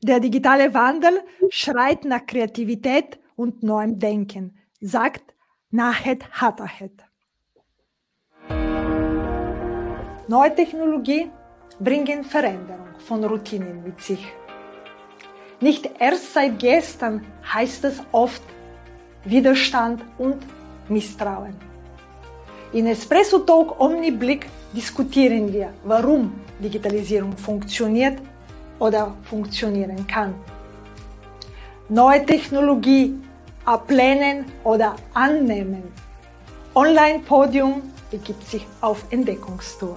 Der digitale Wandel schreit nach Kreativität und neuem Denken, sagt Nahed Hatahed. Neue Technologie bringen Veränderung von Routinen mit sich. Nicht erst seit gestern heißt es oft Widerstand und Misstrauen. In Espresso Talk Omniblick diskutieren wir, warum Digitalisierung funktioniert oder funktionieren kann. Neue Technologie ablehnen oder annehmen. Online-Podium begibt sich auf Entdeckungstour.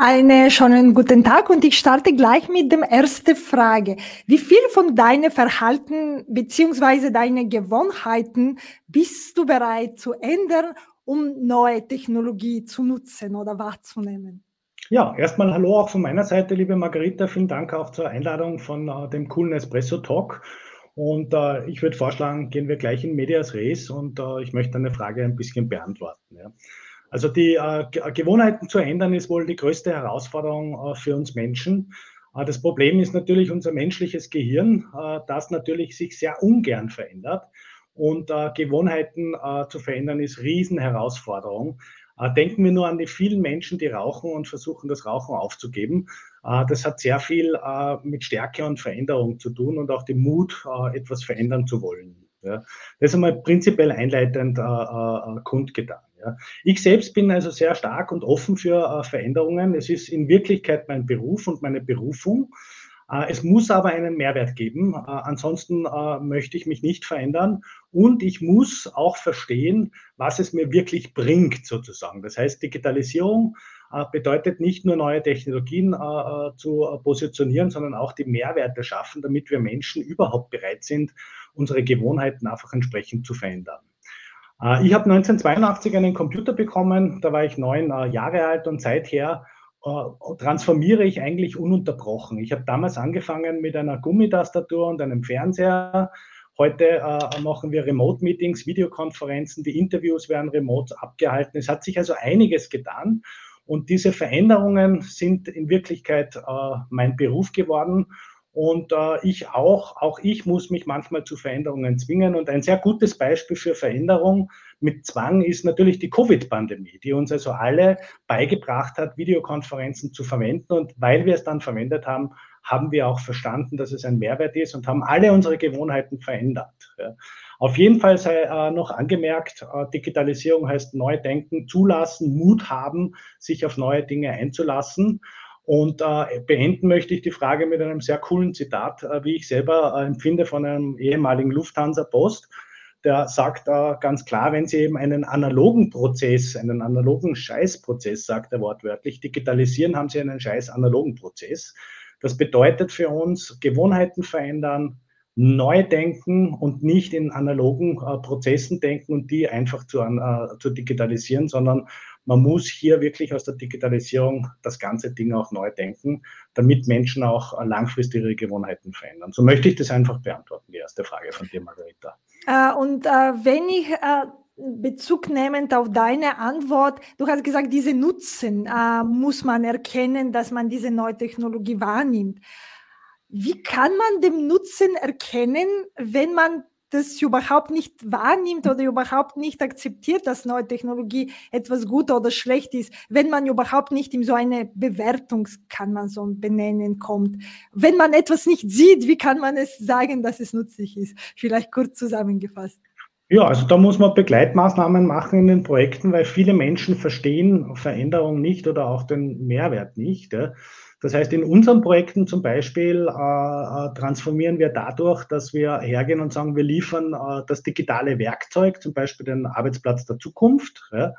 Einen schönen guten Tag und ich starte gleich mit der ersten Frage. Wie viel von deinem Verhalten beziehungsweise deine Gewohnheiten bist du bereit zu ändern, um neue Technologie zu nutzen oder wahrzunehmen? Ja, erstmal hallo auch von meiner Seite, liebe Margarita. Vielen Dank auch zur Einladung von uh, dem coolen Espresso Talk. Und uh, ich würde vorschlagen, gehen wir gleich in Medias Res und uh, ich möchte eine Frage ein bisschen beantworten. Ja. Also die äh, Gewohnheiten zu ändern ist wohl die größte Herausforderung äh, für uns Menschen. Äh, das Problem ist natürlich unser menschliches Gehirn, äh, das natürlich sich sehr ungern verändert. Und äh, Gewohnheiten äh, zu verändern ist Riesenherausforderung. denken wir nur an die vielen Menschen, die rauchen und versuchen, das Rauchen aufzugeben. das hat sehr viel mit Stärke und Veränderung zu tun und auch den Mut, etwas verändern zu wollen. Ja. Das ist einmal prinzipiell einleitend kundgetan. Ja. Ich selbst bin also sehr stark und offen für äh, Veränderungen. Es ist in Wirklichkeit mein Beruf und meine Berufung. Äh, es muss aber einen Mehrwert geben. Äh, ansonsten äh, möchte ich mich nicht verändern. Und ich muss auch verstehen, was es mir wirklich bringt, sozusagen. Das heißt, Digitalisierung bedeutet nicht nur neue Technologien zu positionieren, sondern auch die Mehrwerte schaffen, damit wir Menschen überhaupt bereit sind, unsere Gewohnheiten einfach entsprechend zu verändern. Ich habe 1982 einen Computer bekommen, da war ich neun Jahre alt und seither transformiere ich eigentlich ununterbrochen. Ich habe damals angefangen mit einer Gummitastatur und einem Fernseher. Heute äh, machen wir Remote-Meetings, Videokonferenzen, die Interviews werden remote abgehalten. Es hat sich also einiges getan und diese Veränderungen sind in Wirklichkeit äh, mein Beruf geworden und äh, ich auch, auch ich muss mich manchmal zu Veränderungen zwingen. Und ein sehr gutes Beispiel für Veränderung mit Zwang ist natürlich die Covid-Pandemie, die uns also alle beigebracht hat, Videokonferenzen zu verwenden. Und weil wir es dann verwendet haben, haben wir auch verstanden, dass es ein Mehrwert ist und haben alle unsere Gewohnheiten verändert. Ja. Auf jeden Fall sei äh, noch angemerkt, äh, Digitalisierung heißt neu denken, zulassen, Mut haben, sich auf neue Dinge einzulassen. Und äh, beenden möchte ich die Frage mit einem sehr coolen Zitat, äh, wie ich selber äh, empfinde von einem ehemaligen Lufthansa-Post. Der sagt äh, ganz klar, wenn Sie eben einen analogen Prozess, einen analogen Scheißprozess, sagt er wortwörtlich, digitalisieren, haben Sie einen scheiß analogen Prozess. Das bedeutet für uns Gewohnheiten verändern, neu denken und nicht in analogen äh, Prozessen denken und die einfach zu, äh, zu digitalisieren, sondern man muss hier wirklich aus der Digitalisierung das ganze Ding auch neu denken, damit Menschen auch langfristig ihre Gewohnheiten verändern. So möchte ich das einfach beantworten, die erste Frage von dir, Margarita. Äh, und äh, wenn ich äh, Bezug nehmend auf deine Antwort, du hast gesagt, diese Nutzen äh, muss man erkennen, dass man diese neue Technologie wahrnimmt. Wie kann man den Nutzen erkennen, wenn man das überhaupt nicht wahrnimmt oder überhaupt nicht akzeptiert, dass neue Technologie etwas gut oder schlecht ist, wenn man überhaupt nicht in so eine Bewertung, kann man so benennen, kommt. Wenn man etwas nicht sieht, wie kann man es sagen, dass es nützlich ist? Vielleicht kurz zusammengefasst. Ja, also da muss man Begleitmaßnahmen machen in den Projekten, weil viele Menschen verstehen Veränderung nicht oder auch den Mehrwert nicht. Ja. Das heißt, in unseren Projekten zum Beispiel äh, äh, transformieren wir dadurch, dass wir hergehen und sagen, wir liefern äh, das digitale Werkzeug, zum Beispiel den Arbeitsplatz der Zukunft. Ja.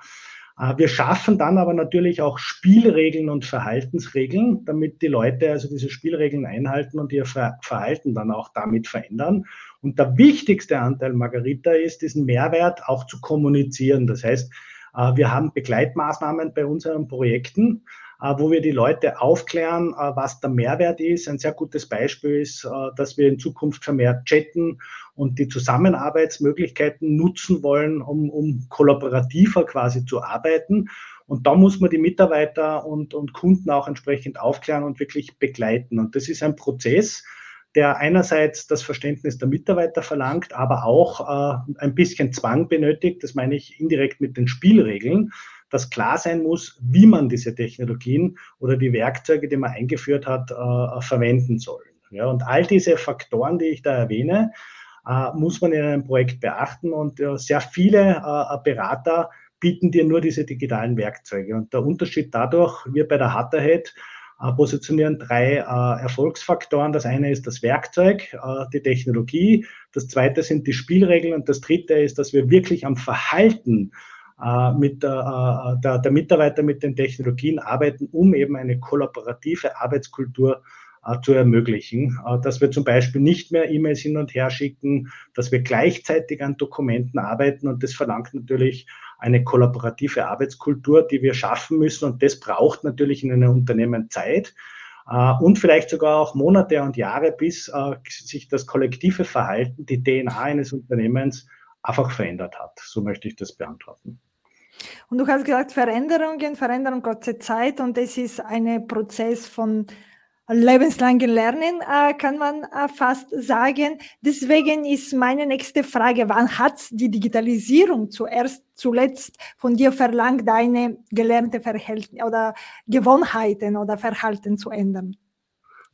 Äh, wir schaffen dann aber natürlich auch Spielregeln und Verhaltensregeln, damit die Leute also diese Spielregeln einhalten und ihr Verhalten dann auch damit verändern. Und der wichtigste Anteil, Margarita, ist, diesen Mehrwert auch zu kommunizieren. Das heißt, äh, wir haben Begleitmaßnahmen bei unseren Projekten, wo wir die Leute aufklären, äh, was der Mehrwert ist. Ein sehr gutes Beispiel ist, äh, dass wir in Zukunft vermehrt chatten und die Zusammenarbeitsmöglichkeiten nutzen wollen, um, um kollaborativer quasi zu arbeiten. Und da muss man die Mitarbeiter und, und Kunden auch entsprechend aufklären und wirklich begleiten. Und das ist ein Prozess, der einerseits das Verständnis der Mitarbeiter verlangt, aber auch äh, ein bisschen Zwang benötigt. Das meine ich indirekt mit den Spielregeln, dass klar sein muss, wie man diese Technologien oder die Werkzeuge, die man eingeführt hat, äh, verwenden soll. Ja, und all diese Faktoren, die ich da erwähne, äh, muss man in einem Projekt beachten. Und äh, sehr viele äh, Berater bieten dir nur diese digitalen Werkzeuge. Und der Unterschied dadurch, wir bei der Hatterhead äh, positionieren drei äh, Erfolgsfaktoren. Das eine ist das Werkzeug, äh, die Technologie. Das zweite sind die Spielregeln. Und das dritte ist, dass wir wirklich am Verhalten mit der, der, der Mitarbeiter mit den Technologien arbeiten, um eben eine kollaborative Arbeitskultur zu ermöglichen, dass wir zum Beispiel nicht mehr E-Mails hin und her schicken, dass wir gleichzeitig an Dokumenten arbeiten und das verlangt natürlich eine kollaborative Arbeitskultur, die wir schaffen müssen. Und das braucht natürlich in einem Unternehmen Zeit äh, und vielleicht sogar auch Monate und Jahre, bis äh, sich das kollektive Verhalten, die DNA eines Unternehmens einfach verändert hat. So möchte ich das beantworten. Und du hast gesagt, Veränderungen, Veränderung kostet Zeit und es ist ein Prozess von lebenslangen Lernen, äh, kann man äh, fast sagen. Deswegen ist meine nächste Frage, wann hat die Digitalisierung zuerst, zuletzt von dir verlangt, deine gelernte Verhältnisse oder Gewohnheiten oder Verhalten zu ändern?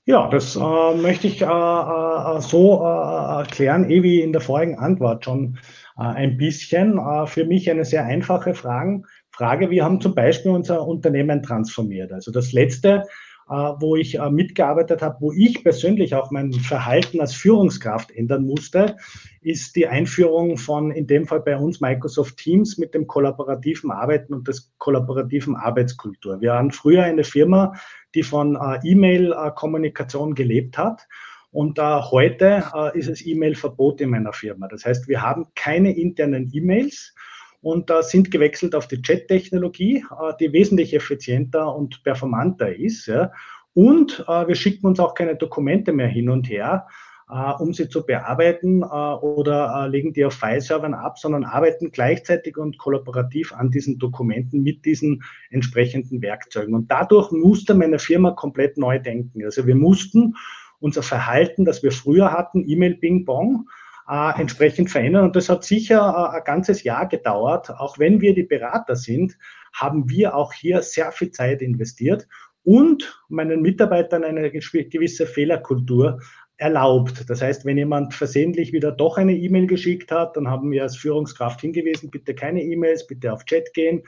Ja, das äh, möchte ich äh, äh, so äh, erklären, eh wie in der vorigen Antwort schon ein bisschen. für mich eine sehr einfache Frage. Frage. Wir haben zum Beispiel unser Unternehmen transformiert. Also das letzte äh, wo ich äh, mitgearbeitet habe, wo ich persönlich auch mein Verhalten als Führungskraft ändern musste, ist die Einführung von, in dem Fall bei uns, Microsoft Teams mit dem kollaborativen Arbeiten und des kollaborativen Arbeitskultur. Wir waren früher eine Firma, die von äh, E-Mail-Kommunikation gelebt hat. Und äh, heute äh, ist es E-Mail-Verbot in meiner Firma. Das heißt, wir haben keine internen E-Mails und äh, sind gewechselt auf die Chat-Technologie, äh, die wesentlich effizienter und performanter ist. Ja. Und äh, wir schicken uns auch keine Dokumente mehr hin und her, äh, um sie zu bearbeiten oder legen die auf File-Servern ab, sondern arbeiten gleichzeitig und kollaborativ an diesen Dokumenten mit diesen entsprechenden Werkzeugen. Und dadurch musste meine Firma komplett neu denken. Also wir mussten unser Verhalten, das wir früher hatten, E-Mail-Ping-Pong, äh, entsprechend verändern. Und das hat sicher äh, ein ganzes Jahr gedauert. Auch wenn wir die Berater sind, haben wir auch hier sehr viel Zeit investiert und meinen Mitarbeitern eine gewisse Fehlerkultur erlaubt. Das heißt, wenn jemand versehentlich wieder doch eine E-Mail geschickt hat, dann haben wir als Führungskraft hingewiesen, bitte keine E-Mails, bitte auf Chat gehen.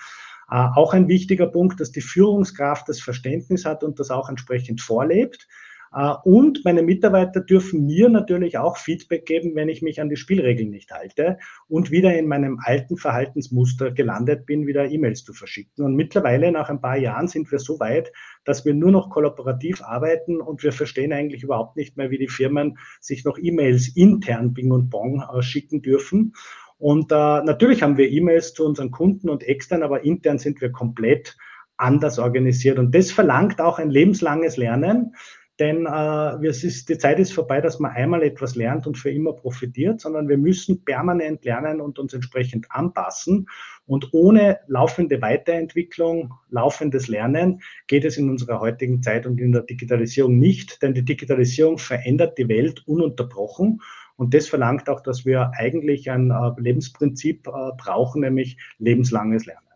Äh, auch ein wichtiger Punkt, dass die Führungskraft das Verständnis hat und das auch entsprechend vorlebt. Äh, und meine Mitarbeiter dürfen mir natürlich auch Feedback geben, wenn ich mich an die Spielregeln nicht halte und wieder in meinem alten Verhaltensmuster gelandet bin, wieder E-Mails zu verschicken. Und mittlerweile, nach ein paar Jahren, sind wir so weit, dass wir nur noch kollaborativ arbeiten und wir verstehen eigentlich überhaupt nicht mehr, wie die Firmen sich noch E-Mails intern Bing und Bong äh, schicken dürfen. Und äh, natürlich haben wir E-Mails zu unseren Kunden und extern, aber intern sind wir komplett anders organisiert. Und das verlangt auch ein lebenslanges Lernen. Denn äh, ist, die Zeit ist vorbei, dass man einmal etwas lernt und für immer profitiert, sondern wir müssen permanent lernen und uns entsprechend anpassen. Und ohne laufende Weiterentwicklung, laufendes Lernen geht es in unserer heutigen Zeit und in der Digitalisierung nicht, denn die Digitalisierung verändert die Welt ununterbrochen. Und das verlangt auch, dass wir eigentlich ein äh, Lebensprinzip äh, brauchen, nämlich lebenslanges Lernen.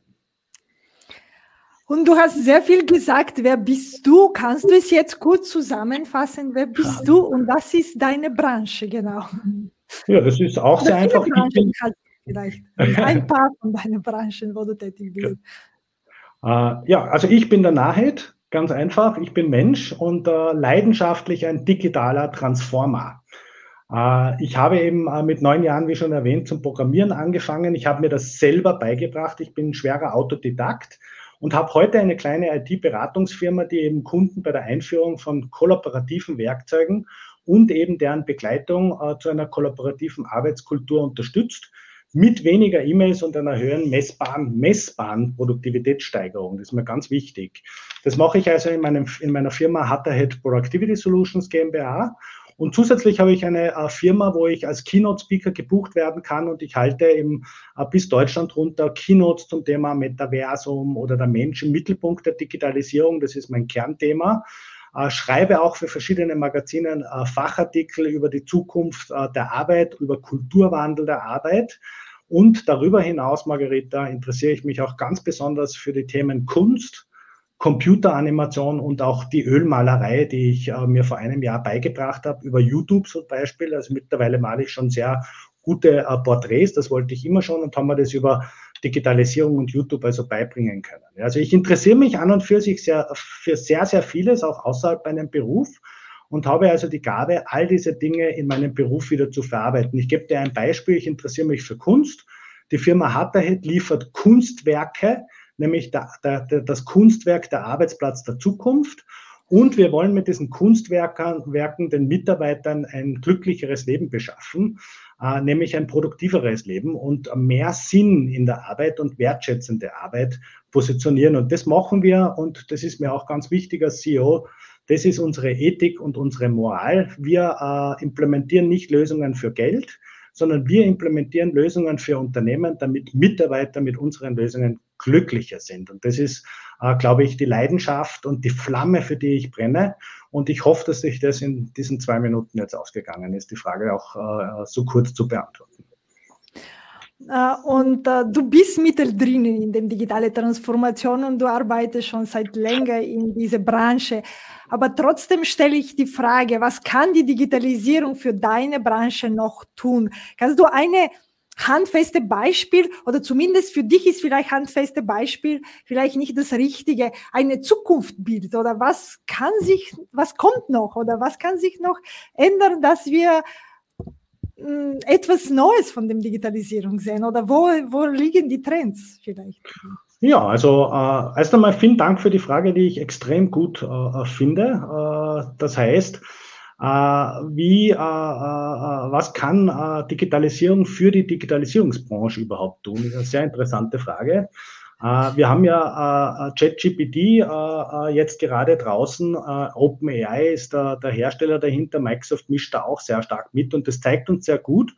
Und du hast sehr viel gesagt. Wer bist du? Kannst du es jetzt kurz zusammenfassen? Wer bist du und was ist deine Branche genau? Ja, das ist auch sehr einfach. Branchen vielleicht. Ein paar von deinen Branchen, wo du tätig bist. Ja, äh, ja also ich bin der Nahed, ganz einfach. Ich bin Mensch und äh, leidenschaftlich ein digitaler Transformer. Äh, ich habe eben äh, mit neun Jahren, wie schon erwähnt, zum Programmieren angefangen. Ich habe mir das selber beigebracht. Ich bin ein schwerer Autodidakt und habe heute eine kleine IT-Beratungsfirma, die eben Kunden bei der Einführung von kollaborativen Werkzeugen und eben deren Begleitung äh, zu einer kollaborativen Arbeitskultur unterstützt mit weniger E-Mails und einer höheren messbaren, messbaren Produktivitätssteigerung. Das ist mir ganz wichtig. Das mache ich also in, meinem, in meiner Firma Hatterhead Productivity Solutions GmbH. Und zusätzlich habe ich eine äh, Firma, wo ich als Keynote-Speaker gebucht werden kann und ich halte im, äh, bis Deutschland runter Keynotes zum Thema Metaversum oder der Mensch im Mittelpunkt der Digitalisierung. Das ist mein Kernthema. Äh, schreibe auch für verschiedene Magazinen äh, Fachartikel über die Zukunft äh, der Arbeit, über Kulturwandel der Arbeit. Und darüber hinaus, Margareta, interessiere ich mich auch ganz besonders für die Themen Kunst, Computeranimation und auch die Ölmalerei, die ich äh, mir vor einem Jahr beigebracht habe, über YouTube zum Beispiel. Also mittlerweile male ich schon sehr gute äh, Porträts, das wollte ich immer schon und haben wir das über Digitalisierung und YouTube also beibringen können. Also ich interessiere mich an und für sich sehr, für sehr, sehr vieles, auch außerhalb meinem Beruf und habe also die Gabe, all diese Dinge in meinem Beruf wieder zu verarbeiten. Ich gebe dir ein Beispiel, ich interessiere mich für Kunst. Die Firma Hatterhead liefert Kunstwerke, nämlich der, der, das Kunstwerk der Arbeitsplatz der Zukunft. Und wir wollen mit diesen Kunstwerken den Mitarbeitern ein glücklicheres Leben beschaffen, äh, nämlich ein produktiveres Leben und mehr Sinn in der Arbeit und wertschätzende Arbeit positionieren. Und das machen wir und das ist mir auch ganz wichtig als CEO. Das ist unsere Ethik und unsere Moral. Wir äh, implementieren nicht Lösungen für Geld, sondern wir implementieren Lösungen für Unternehmen, damit Mitarbeiter mit unseren Lösungen glücklicher sind. Und das ist, äh, glaube ich, die Leidenschaft und die Flamme, für die ich brenne. Und ich hoffe, dass sich das in diesen zwei Minuten jetzt ausgegangen ist, die Frage auch äh, so kurz zu beantworten. Äh, und äh, du bist mittendrin in der digitalen Transformation und du arbeitest schon seit länger in dieser Branche. Aber trotzdem stelle ich die Frage, was kann die Digitalisierung für deine Branche noch tun? Kannst du eine handfeste Beispiel oder zumindest für dich ist vielleicht handfeste Beispiel vielleicht nicht das Richtige, eine Zukunftbild oder was kann sich, was kommt noch oder was kann sich noch ändern, dass wir hm, etwas Neues von dem Digitalisierung sehen oder wo, wo liegen die Trends vielleicht? Ja, also äh, erst einmal vielen Dank für die Frage, die ich extrem gut äh, finde. Äh, das heißt, äh, wie, äh, äh, was kann Digitalisierung für die Digitalisierungsbranche überhaupt tun? Das ist eine sehr interessante Frage. Wir haben ja ChatGPT jetzt gerade draußen. OpenAI ist der, der Hersteller dahinter. Microsoft mischt da auch sehr stark mit und das zeigt uns sehr gut,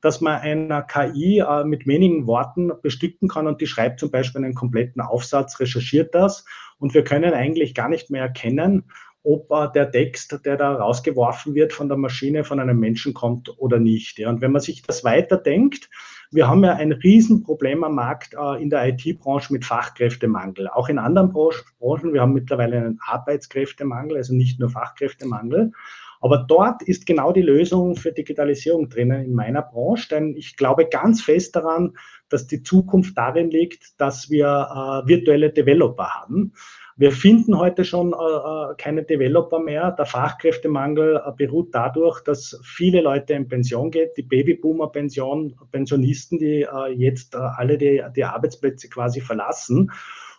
dass man eine KI äh, mit wenigen Worten bestücken kann und die schreibt zum Beispiel einen kompletten Aufsatz, recherchiert das und wir können eigentlich gar nicht mehr erkennen, ob äh, der Text, der da rausgeworfen wird von der Maschine, von einem Menschen kommt oder nicht. Ja. Und wenn man sich das weiterdenkt, wir haben ja ein Riesenproblem am Markt äh, in der IT-Branche mit Fachkräftemangel. Auch in anderen Branchen, wir haben mittlerweile einen Arbeitskräftemangel, also nicht nur Fachkräftemangel. Aber dort ist genau die Lösung für Digitalisierung drinnen in meiner Branche, denn ich glaube ganz fest daran, dass die Zukunft darin liegt, dass wir äh, virtuelle Developer haben. Wir finden heute schon äh, äh keine Developer mehr. Der Fachkräftemangel äh, beruht dadurch, dass viele Leute in Pension gehen, die Babyboomer-Pension, Pensionisten, die äh, jetzt äh, alle die, die Arbeitsplätze quasi verlassen.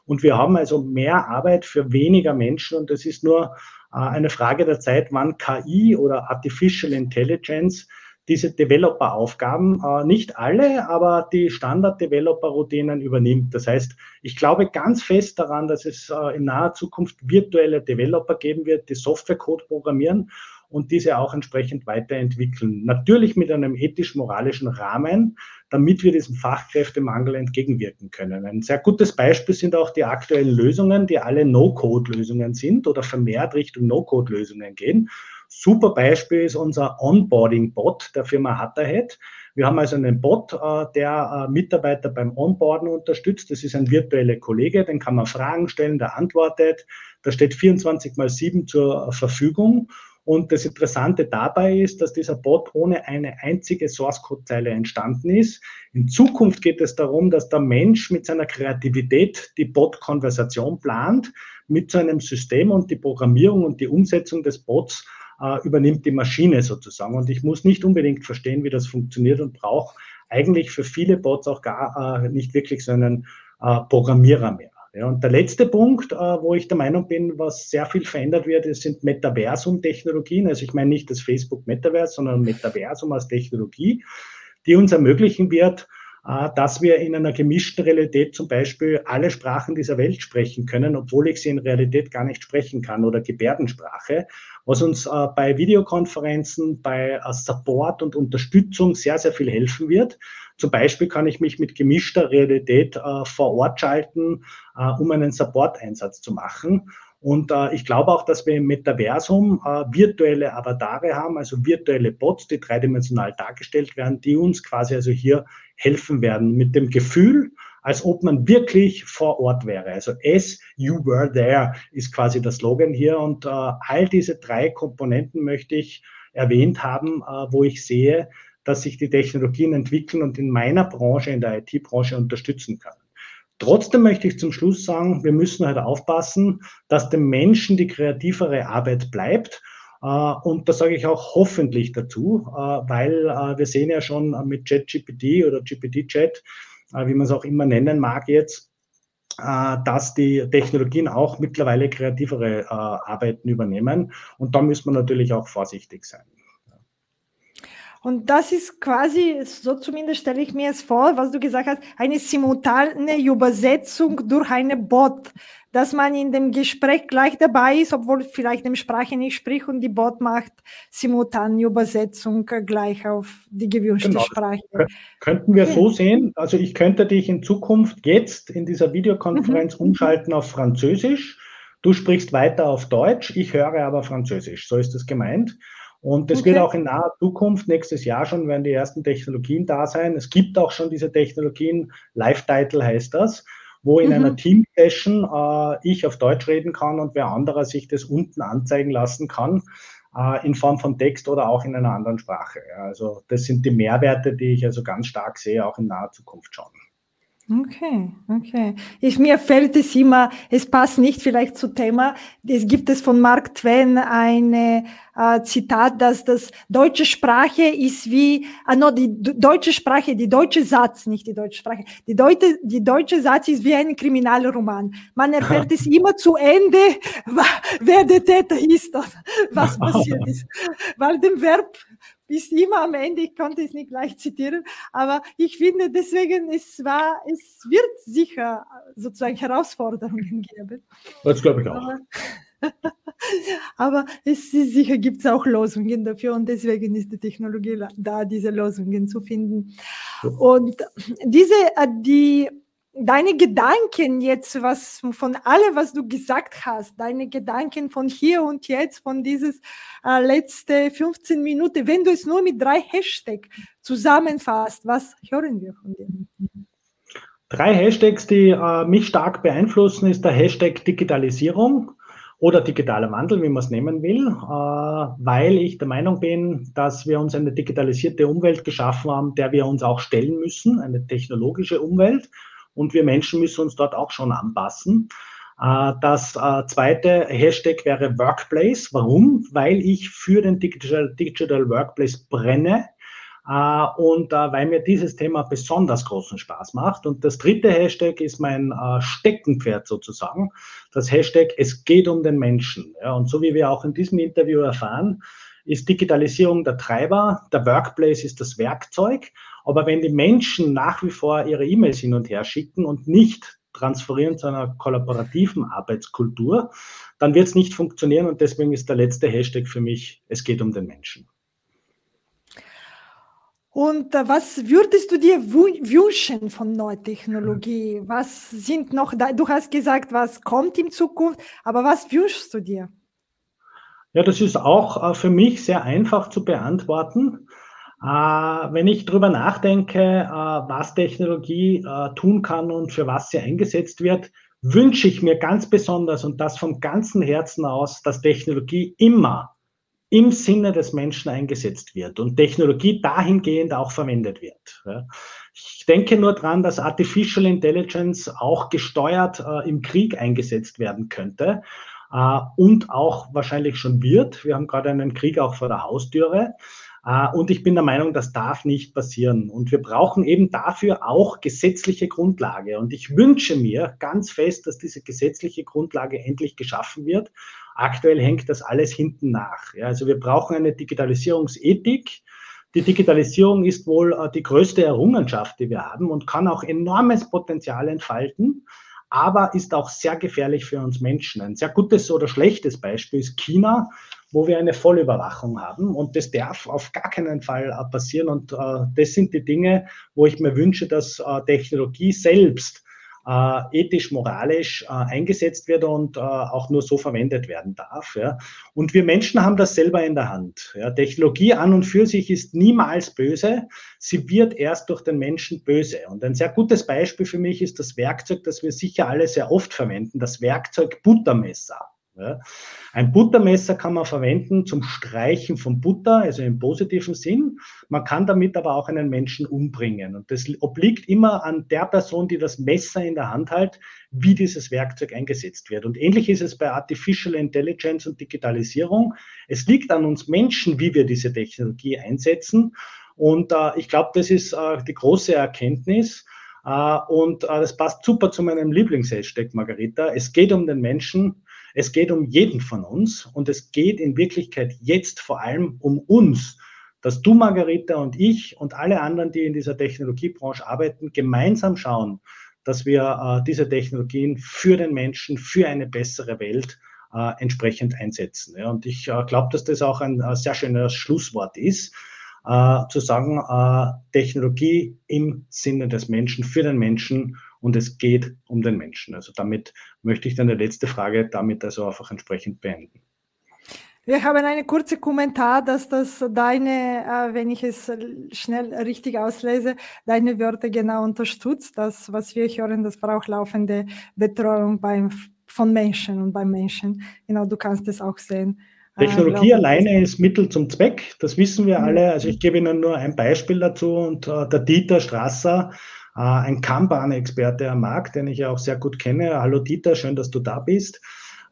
Und wir haben also mehr Arbeit für weniger Menschen und das ist nur äh, eine Frage der Zeit, wann KI oder Artificial Intelligence diese Developer-Aufgaben, äh, nicht alle, aber die Standard-Developer-Routinen übernimmt. Das heißt, ich glaube ganz fest daran, dass es äh, in naher Zukunft virtuelle Developer geben wird, die Softwarecode programmieren und diese auch entsprechend weiterentwickeln. Natürlich mit einem ethisch-moralischen Rahmen, damit wir diesem Fachkräftemangel entgegenwirken können. Ein sehr gutes Beispiel sind auch die aktuellen Lösungen, die alle No-Code-Lösungen sind oder vermehrt Richtung No-Code-Lösungen gehen. Super Beispiel ist unser Onboarding-Bot der Firma Hatterhead. Wir haben also einen Bot, äh, der äh, Mitarbeiter beim Onboarden unterstützt. Das ist ein virtueller Kollege, den kann man Fragen stellen, der antwortet. Da steht 24 mal 7 zur Verfügung. Und das Interessante dabei ist, dass dieser Bot ohne eine einzige Source-Code-Zeile entstanden ist. In Zukunft geht es darum, dass der Mensch mit seiner Kreativität die Bot-Konversation plant mit so einem System und die Programmierung und die Umsetzung des Bots äh, übernimmt die Maschine sozusagen. Und ich muss nicht unbedingt verstehen, wie das funktioniert und brauche eigentlich für viele Bots auch gar äh, nicht wirklich so einen äh, Programmierer mehr. Ja, und der letzte Punkt, äh, wo ich der Meinung bin, was sehr viel verändert wird, das sind Metaversum-Technologien. Also ich meine nicht das Facebook-Metaverse, sondern Metaversum als Technologie, die uns ermöglichen wird, dass wir in einer gemischten Realität zum Beispiel alle Sprachen dieser Welt sprechen können, obwohl ich sie in Realität gar nicht sprechen kann oder Gebärdensprache, was uns äh, bei Videokonferenzen, bei äh, Support und Unterstützung sehr, sehr viel helfen wird. Zum Beispiel kann ich mich mit gemischter Realität vor Ort schalten, um einen Support-Einsatz zu machen. Und äh, ich glaube auch, dass wir im Metaversum äh, virtuelle Avatare haben, also virtuelle Bots, die dreidimensional dargestellt werden, die uns quasi also hier helfen werden mit dem Gefühl, als ob man wirklich vor Ort wäre. Also as you were there ist quasi der Slogan hier. Und äh, all diese drei Komponenten möchte ich erwähnt haben, äh, wo ich sehe, dass sich die Technologien entwickeln und in meiner Branche, in der IT-Branche unterstützen können. Trotzdem möchte ich zum Schluss sagen, wir müssen halt aufpassen, dass dem Menschen die kreativere Arbeit bleibt. Äh, und da sage ich auch hoffentlich dazu, äh, weil äh, wir sehen ja schon mit ChatGPT oder GPT-Chat, wie man es auch immer nennen mag jetzt, dass die Technologien auch mittlerweile kreativere Arbeiten übernehmen. Und da müssen wir natürlich auch vorsichtig sein. Und das ist quasi, so zumindest stelle ich mir es vor, was du gesagt hast, eine simultane Übersetzung durch eine Bot, dass man in dem Gespräch gleich dabei ist, obwohl vielleicht die Sprache nicht spricht und die Bot macht simultane Übersetzung gleich auf die gewünschte genau. Sprache. Könnten wir so sehen, also ich könnte dich in Zukunft jetzt in dieser Videokonferenz mhm. umschalten auf Französisch. Du sprichst weiter auf Deutsch, ich höre aber Französisch. So ist es gemeint. Und das okay. wird auch in naher Zukunft, nächstes Jahr schon, werden die ersten Technologien da sein. Es gibt auch schon diese Technologien, Live-Title heißt das, wo in mhm. einer Team-Session äh, ich auf Deutsch reden kann und wer anderer sich das unten anzeigen lassen kann, äh, in Form von Text oder auch in einer anderen Sprache. Also das sind die Mehrwerte, die ich also ganz stark sehe, auch in naher Zukunft schon. Okay, okay. Ich, mir fällt es immer, es passt nicht vielleicht zu Thema. Es gibt es von Mark Twain ein äh, Zitat, dass das deutsche Sprache ist wie, ah, no, die deutsche Sprache, die deutsche Satz, nicht die deutsche Sprache, die, Deute, die deutsche Satz ist wie ein Kriminalroman. Man erfährt es immer zu Ende, wer der Täter ist und was passiert ist. Weil dem Verb bis immer am Ende, ich konnte es nicht gleich zitieren, aber ich finde deswegen, es war, es wird sicher sozusagen Herausforderungen geben. Das glaube ich auch. Aber, aber es ist sicher gibt es auch Lösungen dafür und deswegen ist die Technologie da, diese Lösungen zu finden. Und diese, äh, die deine Gedanken jetzt, was von allem, was du gesagt hast, deine Gedanken von hier und jetzt, von dieses äh, letzte 15 Minuten, wenn du es nur mit drei Hashtags zusammenfasst, was hören wir von dir? Drei Hashtags, die äh, mich stark beeinflussen, ist der Hashtag Digitalisierung oder digitaler Wandel, wie man es nehmen will, äh, weil ich der Meinung bin, dass wir uns eine digitalisierte Umwelt geschaffen haben, der wir uns auch stellen müssen, eine technologische Umwelt und wir Menschen müssen uns dort auch schon anpassen. Äh, das äh, zweite Hashtag wäre Workplace. Warum? Weil ich für den Digital, Digital Workplace brenne äh, und weil mir dieses Thema besonders großen Spaß macht. Und das dritte Hashtag ist mein Steckenpferd sozusagen. Das Hashtag Es geht um den Menschen. und so wie wir auch in diesem Interview erfahren, ist Digitalisierung der Treiber, der Workplace ist das Werkzeug. Aber wenn die Menschen nach wie vor ihre E-Mails hin und her schicken und nicht transferieren zu einer kollaborativen Arbeitskultur, dann wird es nicht funktionieren und deswegen ist der letzte Hashtag für mich, es geht um den Menschen. Und äh, was würdest du dir wünschen von Neutechnologie? Was sind noch da? Du hast gesagt, was kommt in Zukunft, aber was wünschst du dir? Ja, das ist auch äh, für mich sehr einfach zu beantworten. Äh, wenn ich darüber nachdenke, äh, was Technologie tun kann und für was sie eingesetzt wird, wünsche ich mir ganz besonders und das vom ganzen Herzen aus, dass Technologie immer im Sinne des Menschen eingesetzt wird und Technologie dahingehend auch verwendet wird. Ich denke nur daran, dass Artificial Intelligence auch gesteuert im Krieg eingesetzt werden könnte äh, und auch wahrscheinlich schon wird. Wir haben gerade einen Krieg auch vor der Haustüre. Äh, und ich bin der Meinung, das darf nicht passieren. Und wir brauchen eben dafür auch gesetzliche Grundlage. Und ich wünsche mir ganz fest, dass diese gesetzliche Grundlage endlich geschaffen wird. Aktuell hängt das alles hinten nach. Ja, also wir brauchen eine Digitalisierungsethik, Die Digitalisierung ist wohl äh, die größte Errungenschaft, die wir haben und kann auch enormes Potenzial entfalten, aber ist auch sehr gefährlich für uns Menschen. Ein sehr gutes oder schlechtes Beispiel ist China, wo wir eine Vollüberwachung haben und das darf auf gar keinen Fall äh, passieren und äh, das sind die Dinge, wo ich mir wünsche, dass äh, Technologie selbst äh, ethisch, moralisch äh, eingesetzt wird und äh, auch nur so verwendet werden darf. Ja. Und wir Menschen haben das selber in der Hand. Ja. Technologie an und für sich ist niemals böse. Sie wird erst durch den Menschen böse. Und ein sehr gutes Beispiel für mich ist das Werkzeug, das wir sicher alle sehr oft verwenden, das Werkzeug Buttermesser. Ja. Ein Buttermesser kann man verwenden zum Streichen von Butter, also im positiven Sinn. Man kann damit aber auch einen Menschen umbringen. Und das obliegt immer an der Person, die das Messer in der Hand hält, wie dieses Werkzeug eingesetzt wird. Und ähnlich ist es bei Artificial Intelligence und Digitalisierung. Es liegt an uns Menschen, wie wir diese Technologie einsetzen. Und äh, ich glaube, das ist äh, die große Erkenntnis. Uh, und uh, das passt super zu meinem Lieblings-Hashtag, Margarita. Es geht um den Menschen es geht um jeden von uns und es geht in Wirklichkeit jetzt vor allem um uns, dass du, Margarita und ich und alle anderen, die in dieser Technologiebranche arbeiten, gemeinsam schauen, dass wir äh, diese Technologien für den Menschen, für eine bessere Welt äh, entsprechend einsetzen. Ja. Und ich äh, glaube, dass das auch ein äh, sehr schönes Schlusswort ist, äh, zu sagen, äh, Technologie im Sinne des Menschen, für den Menschen und es geht um den Menschen. Also damit möchte ich dann die letzte Frage damit also einfach entsprechend beenden. Wir haben einen kurzen Kommentar, dass das deine, äh, wenn ich es schnell richtig auslese, deine Wörter genau unterstützt. Das, was wir hören, das braucht laufende Betreuung beim, von Menschen und beim Menschen. Genau, du kannst es auch sehen. Äh, Technologie alleine ist Mittel zum Zweck, das wissen wir mhm. alle. Also ich gebe Ihnen nur ein Beispiel dazu und äh, der Dieter Strasser ein Kanban-Experte am Markt, den ich ja auch sehr gut kenne. Hallo Dieter, schön, dass du da bist.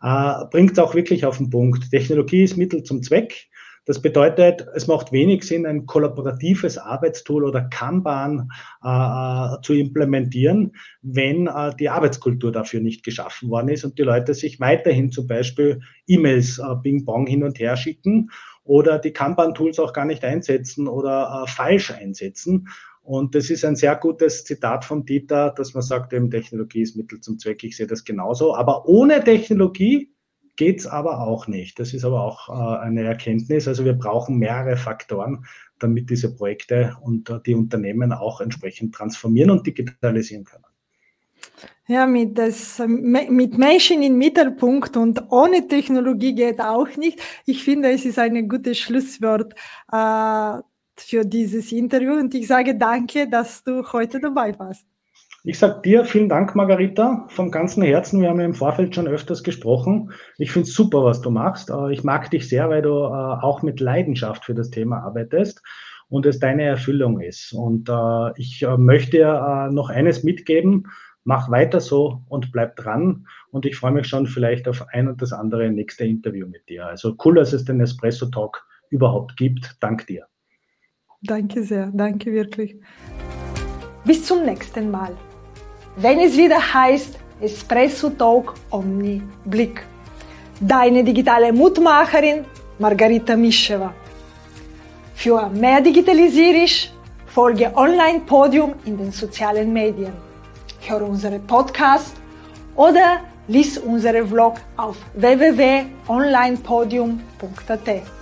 Äh, bringt es auch wirklich auf den Punkt. Technologie ist Mittel zum Zweck. Das bedeutet, es macht wenig Sinn, ein kollaboratives Arbeitstool oder Kanban äh, äh, zu implementieren, wenn äh, die Arbeitskultur dafür nicht geschaffen worden ist und die Leute sich weiterhin zum Beispiel E-Mails äh, Bing-Bong hin und her schicken oder die Kanban-Tools auch gar nicht einsetzen oder äh, falsch einsetzen. Und das ist ein sehr gutes Zitat von Dieter, dass man sagt, eben Technologie ist Mittel zum Zweck. Ich sehe das genauso. Aber ohne Technologie geht es aber auch nicht. Das ist aber auch äh, eine Erkenntnis. Also wir brauchen mehrere Faktoren, damit diese Projekte und äh, die Unternehmen auch entsprechend transformieren und digitalisieren können. Ja, mit, das, mit Menschen im Mittelpunkt und ohne Technologie geht auch nicht. Ich finde, es ist ein gutes Schlusswort. Äh, für dieses Interview und ich sage danke, dass du heute dabei warst. Ich sage dir vielen Dank, Margarita, vom ganzen Herzen. Wir haben ja im Vorfeld schon öfters gesprochen. Ich finde es super, was du machst. Äh, ich mag dich sehr, weil du äh, auch mit Leidenschaft für das Thema arbeitest und es deine Erfüllung ist. Und äh, ich möchte noch eines mitgeben. Mach weiter so und bleib dran. Und ich freue mich schon vielleicht auf ein und das andere nächste Interview mit dir. Also cool, dass es den Espresso Talk überhaupt gibt. Dank dir. Danke sehr, danke wirklich. Bis zum nächsten Mal. Wenn es wieder heißt Espresso Talk Omni Blick. Deine digitale Mutmacherin Margarita Mischewa. Für mehr Digitalisierisch folge Online Podium in den sozialen Medien. Hör unsere Podcast oder lies unsere Vlog auf www.onlinepodium.at.